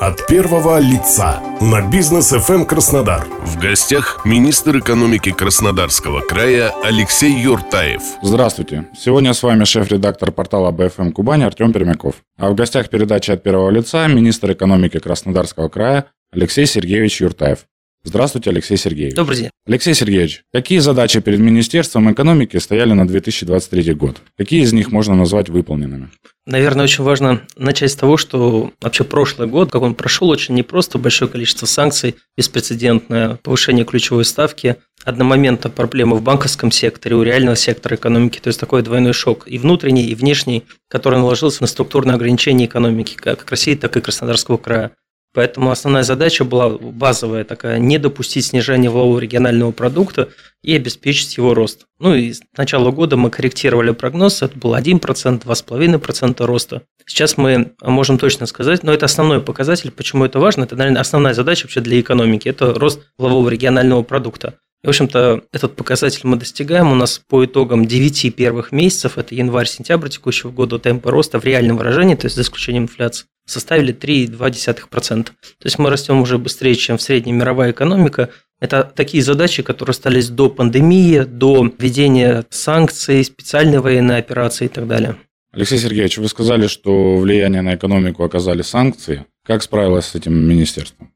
От первого лица на бизнес FM Краснодар. В гостях министр экономики Краснодарского края Алексей Юртаев. Здравствуйте. Сегодня с вами шеф-редактор портала BFM Кубань Артем Пермяков. А в гостях передачи от первого лица министр экономики Краснодарского края Алексей Сергеевич Юртаев. Здравствуйте, Алексей Сергеевич. Добрый день. Алексей Сергеевич, какие задачи перед Министерством экономики стояли на 2023 год? Какие из них можно назвать выполненными? Наверное, очень важно начать с того, что вообще прошлый год, как он прошел, очень непросто, большое количество санкций, беспрецедентное повышение ключевой ставки, одномоментно проблемы в банковском секторе, у реального сектора экономики, то есть такой двойной шок и внутренний, и внешний, который наложился на структурные ограничения экономики, как России, так и Краснодарского края. Поэтому основная задача была базовая такая – не допустить снижения валового регионального продукта и обеспечить его рост. Ну и с начала года мы корректировали прогноз, это был 1%, 2,5% роста. Сейчас мы можем точно сказать, но это основной показатель, почему это важно, это, наверное, основная задача вообще для экономики – это рост валового регионального продукта. В общем-то, этот показатель мы достигаем. У нас по итогам 9 первых месяцев, это январь-сентябрь текущего года, темпы роста в реальном выражении, то есть за исключением инфляции, составили 3,2%. То есть мы растем уже быстрее, чем в средней мировая экономика. Это такие задачи, которые остались до пандемии, до введения санкций, специальной военной операции и так далее. Алексей Сергеевич, вы сказали, что влияние на экономику оказали санкции. Как справилось с этим министерство?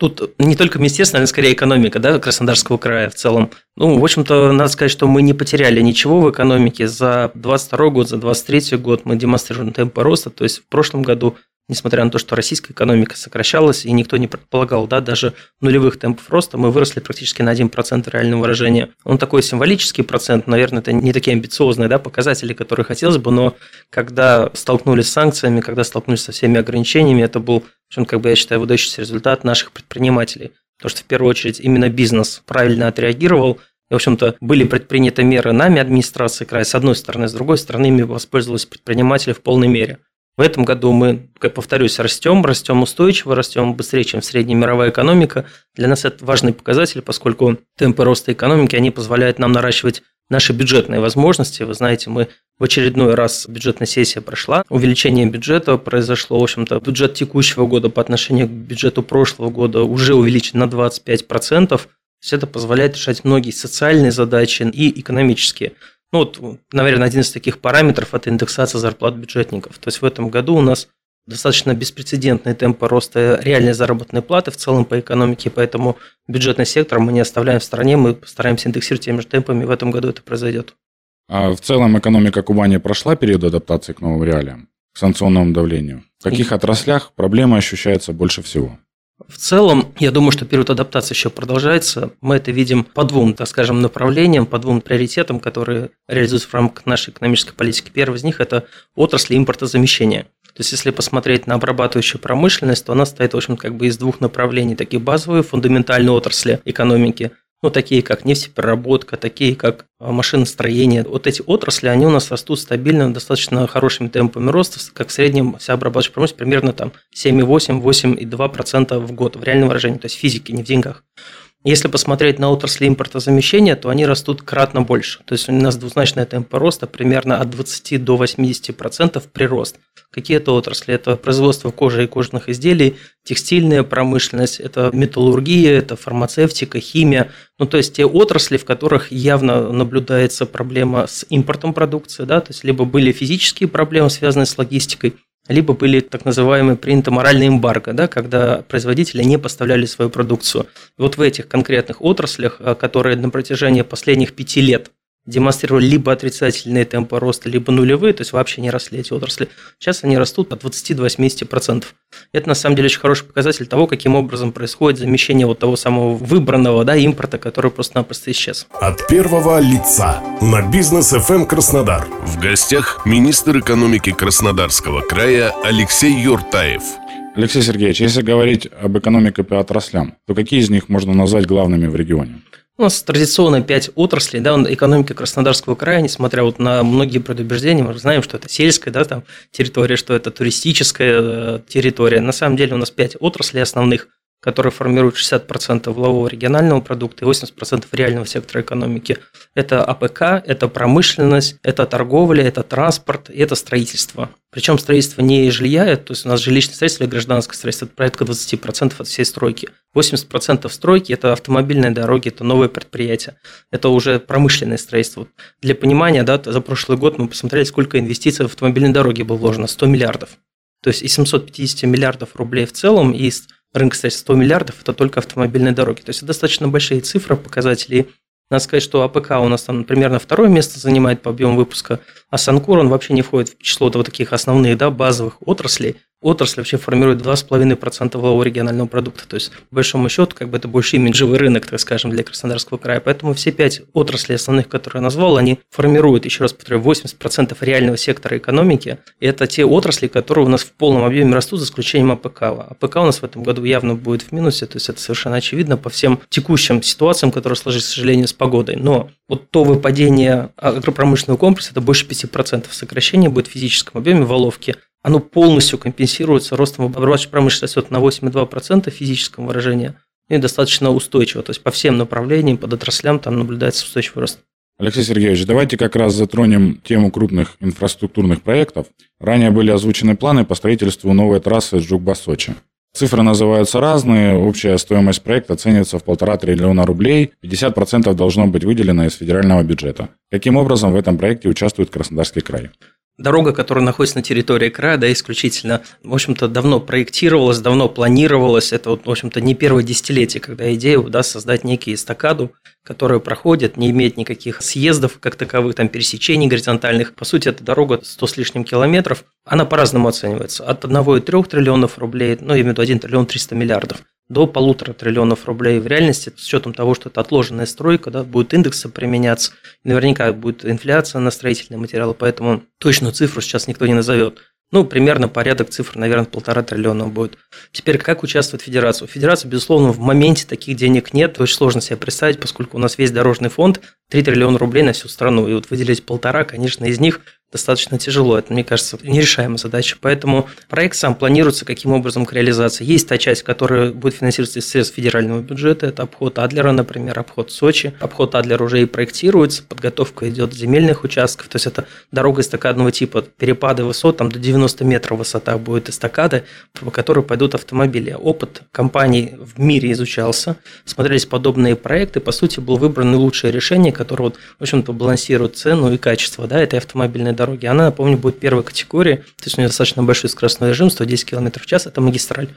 Тут не только министерство, наверное, скорее экономика да, Краснодарского края в целом. Ну, в общем-то, надо сказать, что мы не потеряли ничего в экономике. За 22 год, за 23 год мы демонстрируем темпы роста. То есть в прошлом году несмотря на то, что российская экономика сокращалась, и никто не предполагал, да, даже нулевых темпов роста, мы выросли практически на 1% реального выражения. Он такой символический процент, наверное, это не такие амбициозные да, показатели, которые хотелось бы, но когда столкнулись с санкциями, когда столкнулись со всеми ограничениями, это был, в общем, как бы я считаю, выдающийся результат наших предпринимателей. Потому что в первую очередь именно бизнес правильно отреагировал, и, в общем-то, были предприняты меры нами, администрации края, с одной стороны, с другой стороны, ими воспользовались предприниматели в полной мере. В этом году мы, как повторюсь, растем, растем устойчиво, растем быстрее, чем средняя мировая экономика. Для нас это важный показатель, поскольку темпы роста экономики, они позволяют нам наращивать наши бюджетные возможности. Вы знаете, мы в очередной раз бюджетная сессия прошла. Увеличение бюджета произошло, в общем-то, бюджет текущего года по отношению к бюджету прошлого года уже увеличен на 25%. То есть это позволяет решать многие социальные задачи и экономические. Ну вот, наверное, один из таких параметров – это индексация зарплат бюджетников. То есть в этом году у нас достаточно беспрецедентные темпы роста реальной заработной платы в целом по экономике, поэтому бюджетный сектор мы не оставляем в стороне, мы постараемся индексировать теми же темпами, в этом году это произойдет. А в целом экономика Кубани прошла период адаптации к новым реалиям, к санкционному давлению? В каких отраслях проблемы ощущаются больше всего? В целом, я думаю, что период адаптации еще продолжается. Мы это видим по двум, так скажем, направлениям, по двум приоритетам, которые реализуются в рамках нашей экономической политики. Первый из них – это отрасли импортозамещения. То есть, если посмотреть на обрабатывающую промышленность, то она стоит, в общем, как бы из двух направлений. Такие базовые, фундаментальные отрасли экономики, ну, такие как нефтепереработка, такие как а, машиностроение. Вот эти отрасли, они у нас растут стабильно, достаточно хорошими темпами роста, как в среднем вся обрабатывающая промышленность примерно там 7,8-8,2% в год в реальном выражении, то есть физики, не в деньгах. Если посмотреть на отрасли импортозамещения, то они растут кратно больше. То есть у нас двузначная темпа роста примерно от 20 до 80% прирост. Какие это отрасли? Это производство кожи и кожаных изделий, текстильная промышленность, это металлургия, это фармацевтика, химия. Ну, то есть те отрасли, в которых явно наблюдается проблема с импортом продукции, да, то есть либо были физические проблемы, связанные с логистикой, либо были так называемые приняты моральные эмбарго, да, когда производители не поставляли свою продукцию. И вот в этих конкретных отраслях, э, которые на протяжении последних пяти лет демонстрировали либо отрицательные темпы роста, либо нулевые, то есть вообще не росли эти отрасли. Сейчас они растут от 20 до 80%. Это на самом деле очень хороший показатель того, каким образом происходит замещение вот того самого выбранного да, импорта, который просто-напросто исчез. От первого лица на бизнес FM Краснодар. В гостях министр экономики Краснодарского края Алексей Юртаев. Алексей Сергеевич, если говорить об экономике по отраслям, то какие из них можно назвать главными в регионе? У нас традиционно пять отраслей, да, экономика Краснодарского края, несмотря вот на многие предубеждения, мы знаем, что это сельская, да, там территория, что это туристическая э, территория. На самом деле у нас пять отраслей основных. Который формирует 60% валового регионального продукта и 80% реального сектора экономики. Это АПК, это промышленность, это торговля, это транспорт и это строительство. Причем строительство не жилья, то есть у нас жилищное строительство или гражданское строительство, это порядка 20% от всей стройки. 80% стройки – это автомобильные дороги, это новые предприятия, это уже промышленное строительство. Для понимания, да, за прошлый год мы посмотрели, сколько инвестиций в автомобильные дороги было вложено – 100 миллиардов. То есть из 750 миллиардов рублей в целом, из рынка, кстати, 100 миллиардов – это только автомобильные дороги. То есть это достаточно большие цифры, показатели. Надо сказать, что АПК у нас там примерно второе место занимает по объему выпуска, а санкур, он вообще не входит в число вот таких основных, да, базовых отраслей отрасль вообще формирует 2,5% валового регионального продукта. То есть, по большому счету, как бы это больше имиджевый рынок, так скажем, для Краснодарского края. Поэтому все пять отраслей основных, которые я назвал, они формируют, еще раз повторяю, 80% реального сектора экономики. И это те отрасли, которые у нас в полном объеме растут, за исключением АПК. АПК у нас в этом году явно будет в минусе, то есть это совершенно очевидно по всем текущим ситуациям, которые сложились, к сожалению, с погодой. Но вот то выпадение агропромышленного комплекса, это больше 5% сокращения будет в физическом объеме валовки – оно полностью компенсируется ростом обрабатывающей промышленности на 8,2% в физическом выражении и достаточно устойчиво. То есть по всем направлениям, подотраслям там наблюдается устойчивый рост. Алексей Сергеевич, давайте как раз затронем тему крупных инфраструктурных проектов. Ранее были озвучены планы по строительству новой трассы Джугба-Сочи. Цифры называются разные, общая стоимость проекта оценивается в полтора триллиона рублей, 50% должно быть выделено из федерального бюджета. Каким образом в этом проекте участвует Краснодарский край? Дорога, которая находится на территории края, да, исключительно, в общем-то, давно проектировалась, давно планировалась. Это, вот, в общем-то, не первое десятилетие, когда идея да, создать некий эстакаду, которая проходит, не имеет никаких съездов как таковых, там, пересечений горизонтальных. По сути, эта дорога 100 с лишним километров. Она по-разному оценивается. От 1,3 триллионов рублей, ну, я имею в виду 1 триллион 300 миллиардов, до полутора триллионов рублей в реальности, с учетом того, что это отложенная стройка, да, будет индексы применяться, наверняка будет инфляция на строительные материалы, поэтому точную цифру сейчас никто не назовет. Ну, примерно порядок цифр, наверное, полтора триллиона будет. Теперь, как участвует федерация? У федерации, безусловно, в моменте таких денег нет. Очень сложно себе представить, поскольку у нас весь дорожный фонд 3 триллиона рублей на всю страну. И вот выделить полтора, конечно, из них достаточно тяжело. Это, мне кажется, нерешаемая задача. Поэтому проект сам планируется каким образом к реализации. Есть та часть, которая будет финансироваться из средств федерального бюджета. Это обход Адлера, например, обход Сочи. Обход Адлера уже и проектируется, подготовка идет земельных участков. То есть это дорога эстакадного типа, перепады высот, там до 90 метров высота будет эстакады, по которой пойдут автомобили. Опыт компаний в мире изучался, смотрелись подобные проекты. По сути, было выбрано лучшее решение, которое, вот, в общем-то, балансирует цену и качество да, этой автомобильной дороги. Она, напомню, будет первой категории, то есть у нее достаточно большой скоростной режим, 110 км в час, это магистраль.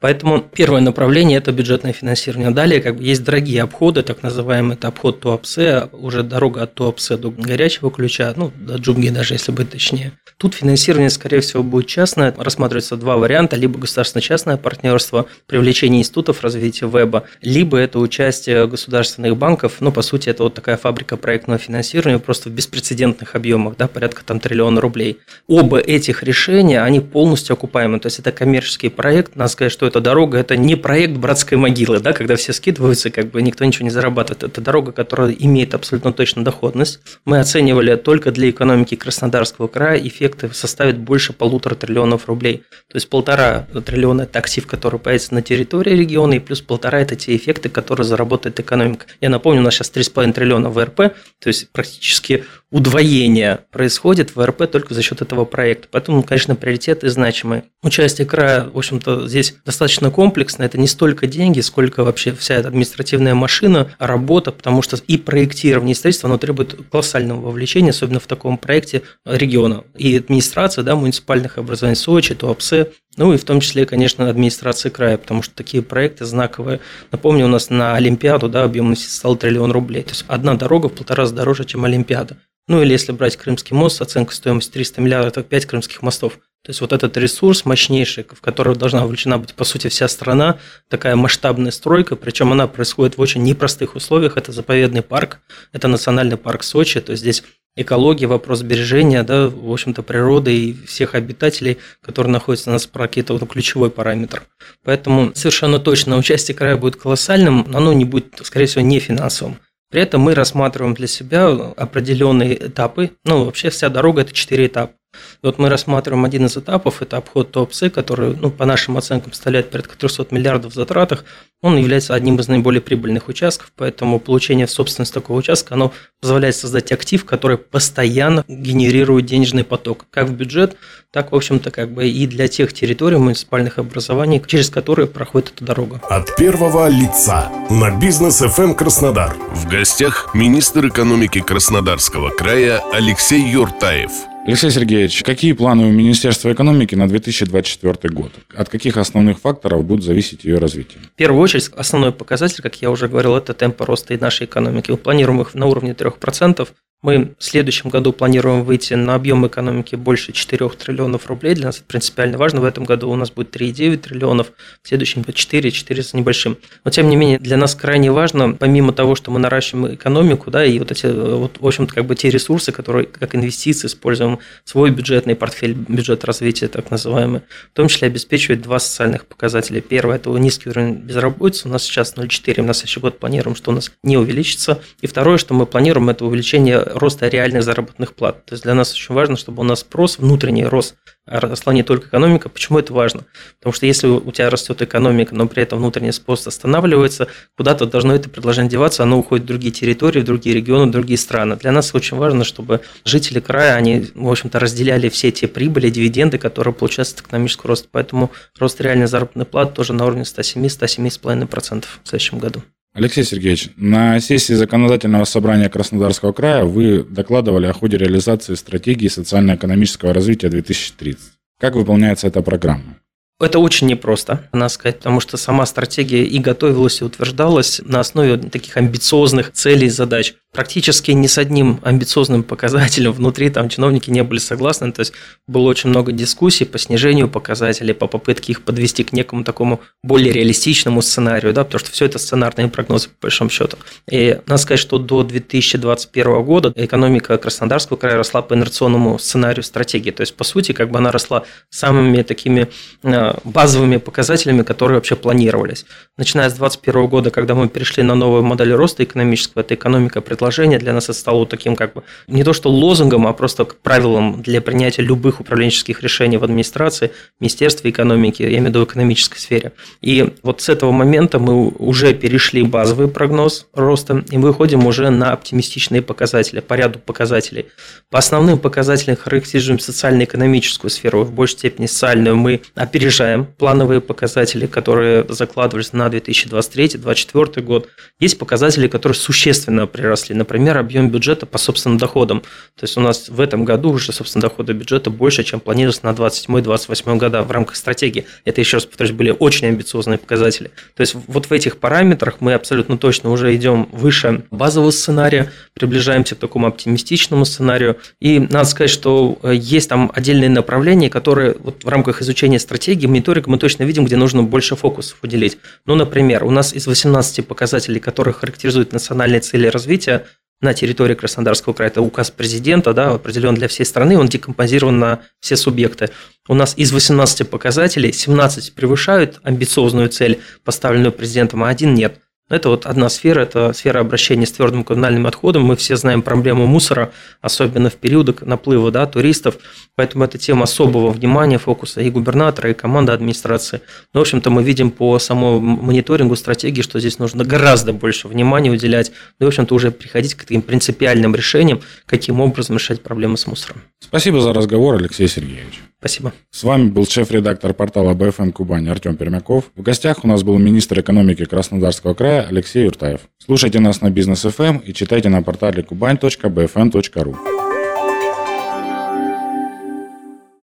Поэтому первое направление – это бюджетное финансирование. Далее как бы есть дорогие обходы, так называемый это обход Туапсе, уже дорога от Туапсе до горячего ключа, ну, до Джумги даже, если быть точнее. Тут финансирование, скорее всего, будет частное. Рассматриваются два варианта. Либо государственно-частное партнерство, привлечение институтов развития веба, либо это участие государственных банков. Ну, по сути, это вот такая фабрика проектного финансирования просто в беспрецедентных объемах, да, порядка там триллиона рублей. Оба этих решения, они полностью окупаемы. То есть это коммерческий проект. Надо сказать, что эта дорога – это не проект братской могилы, да, когда все скидываются, как бы никто ничего не зарабатывает. Это дорога, которая имеет абсолютно точно доходность. Мы оценивали только для экономики Краснодарского края эффекты составят больше полутора триллионов рублей. То есть полтора триллиона – это актив, который появится на территории региона, и плюс полтора – это те эффекты, которые заработает экономика. Я напомню, у нас сейчас 3,5 триллиона в РП, то есть практически удвоение происходит в РП только за счет этого проекта. Поэтому, конечно, приоритеты значимые. Участие края, в общем-то, здесь достаточно комплексно. Это не столько деньги, сколько вообще вся эта административная машина, работа, потому что и проектирование, и строительство, оно требует колоссального вовлечения, особенно в таком проекте региона. И администрация да, муниципальных образований Сочи, ТУАПСе, ну и в том числе, конечно, администрации края, потому что такие проекты знаковые. Напомню, у нас на Олимпиаду да, объем стал триллион рублей. То есть одна дорога в полтора раза дороже, чем Олимпиада. Ну или если брать Крымский мост с оценкой стоимости 300 миллиардов, это 5 крымских мостов. То есть вот этот ресурс мощнейший, в который должна вовлечена быть, по сути, вся страна, такая масштабная стройка, причем она происходит в очень непростых условиях. Это заповедный парк, это национальный парк Сочи, то есть здесь экология, вопрос сбережения, да, в общем-то, природы и всех обитателей, которые находятся на парке, это вот ключевой параметр. Поэтому совершенно точно участие края будет колоссальным, но оно не будет, скорее всего, не финансовым. При этом мы рассматриваем для себя определенные этапы. Ну, вообще вся дорога – это четыре этапа. Вот мы рассматриваем один из этапов, это обход Туапсе, который, ну, по нашим оценкам, составляет порядка 300 миллиардов в затратах. Он является одним из наиболее прибыльных участков, поэтому получение в собственность такого участка, оно позволяет создать актив, который постоянно генерирует денежный поток, как в бюджет, так, в общем-то, как бы и для тех территорий муниципальных образований, через которые проходит эта дорога. От первого лица на бизнес FM Краснодар. В гостях министр экономики Краснодарского края Алексей Юртаев. Алексей Сергеевич, какие планы у Министерства экономики на 2024 год? От каких основных факторов будет зависеть ее развитие? В первую очередь, основной показатель, как я уже говорил, это темп роста и нашей экономики. Мы планируем их на уровне 3%. Мы в следующем году планируем выйти на объем экономики больше 4 триллионов рублей. Для нас это принципиально важно. В этом году у нас будет 3,9 триллионов, в следующем по 4, 4 с небольшим. Но тем не менее, для нас крайне важно, помимо того, что мы наращиваем экономику, да, и вот эти, вот, в общем-то, как бы те ресурсы, которые как инвестиции используем, свой бюджетный портфель, бюджет развития, так называемый, в том числе обеспечивает два социальных показателя. Первое – это низкий уровень безработицы, у нас сейчас 0,4, у нас еще год планируем, что у нас не увеличится. И второе, что мы планируем, это увеличение роста реальных заработных плат. То есть для нас очень важно, чтобы у нас спрос, внутренний рост, росла не только экономика. Почему это важно? Потому что если у тебя растет экономика, но при этом внутренний спрос останавливается, куда-то должно это предложение деваться, оно уходит в другие территории, в другие регионы, в другие страны. Для нас очень важно, чтобы жители края, они, в общем-то, разделяли все те прибыли, дивиденды, которые получаются от экономического роста. Поэтому рост реальной заработной платы тоже на уровне 107-107,5% в следующем году. Алексей Сергеевич, на сессии законодательного собрания Краснодарского края вы докладывали о ходе реализации стратегии социально-экономического развития 2030. Как выполняется эта программа? Это очень непросто, надо сказать, потому что сама стратегия и готовилась, и утверждалась на основе таких амбициозных целей и задач практически ни с одним амбициозным показателем внутри там чиновники не были согласны. То есть было очень много дискуссий по снижению показателей, по попытке их подвести к некому такому более реалистичному сценарию, да, потому что все это сценарные прогнозы по большому счету. И надо сказать, что до 2021 года экономика Краснодарского края росла по инерционному сценарию стратегии. То есть, по сути, как бы она росла самыми такими э, базовыми показателями, которые вообще планировались. Начиная с 2021 года, когда мы перешли на новую модель роста экономического, эта экономика предложила предложение для нас это стало таким как бы не то что лозунгом, а просто правилом для принятия любых управленческих решений в администрации, Министерстве экономики, я имею в виду экономической сфере. И вот с этого момента мы уже перешли базовый прогноз роста, и выходим уже на оптимистичные показатели, по ряду показателей. По основным показателям характеризуем социально-экономическую сферу, в большей степени социальную мы опережаем плановые показатели, которые закладывались на 2023-2024 год. Есть показатели, которые существенно приросли Например, объем бюджета по собственным доходам. То есть у нас в этом году уже, собственно, доходы бюджета больше, чем планировалось на 27-28 года в рамках стратегии. Это, еще раз повторюсь, были очень амбициозные показатели. То есть вот в этих параметрах мы абсолютно точно уже идем выше базового сценария, приближаемся к такому оптимистичному сценарию. И надо сказать, что э, есть там отдельные направления, которые вот в рамках изучения стратегии, мониторинга мы точно видим, где нужно больше фокусов уделить. Ну, например, у нас из 18 показателей, которые характеризуют национальные цели развития, на территории Краснодарского края. Это указ президента, да, определен для всей страны, он декомпозирован на все субъекты. У нас из 18 показателей 17 превышают амбициозную цель, поставленную президентом, а один нет. Это вот одна сфера, это сфера обращения с твердым коммунальным отходом. Мы все знаем проблему мусора, особенно в периоды наплыва да, туристов. Поэтому это тема особого внимания, фокуса и губернатора, и команды администрации. Но, в общем-то, мы видим по самому мониторингу стратегии, что здесь нужно гораздо больше внимания уделять. Ну в общем-то, уже приходить к таким принципиальным решениям, каким образом решать проблемы с мусором. Спасибо за разговор, Алексей Сергеевич. Спасибо. С вами был шеф-редактор портала БФМ Кубань Артем Пермяков. В гостях у нас был министр экономики Краснодарского края Алексей Юртаев. Слушайте нас на Бизнес ФМ и читайте на портале kuban.bfm.ru.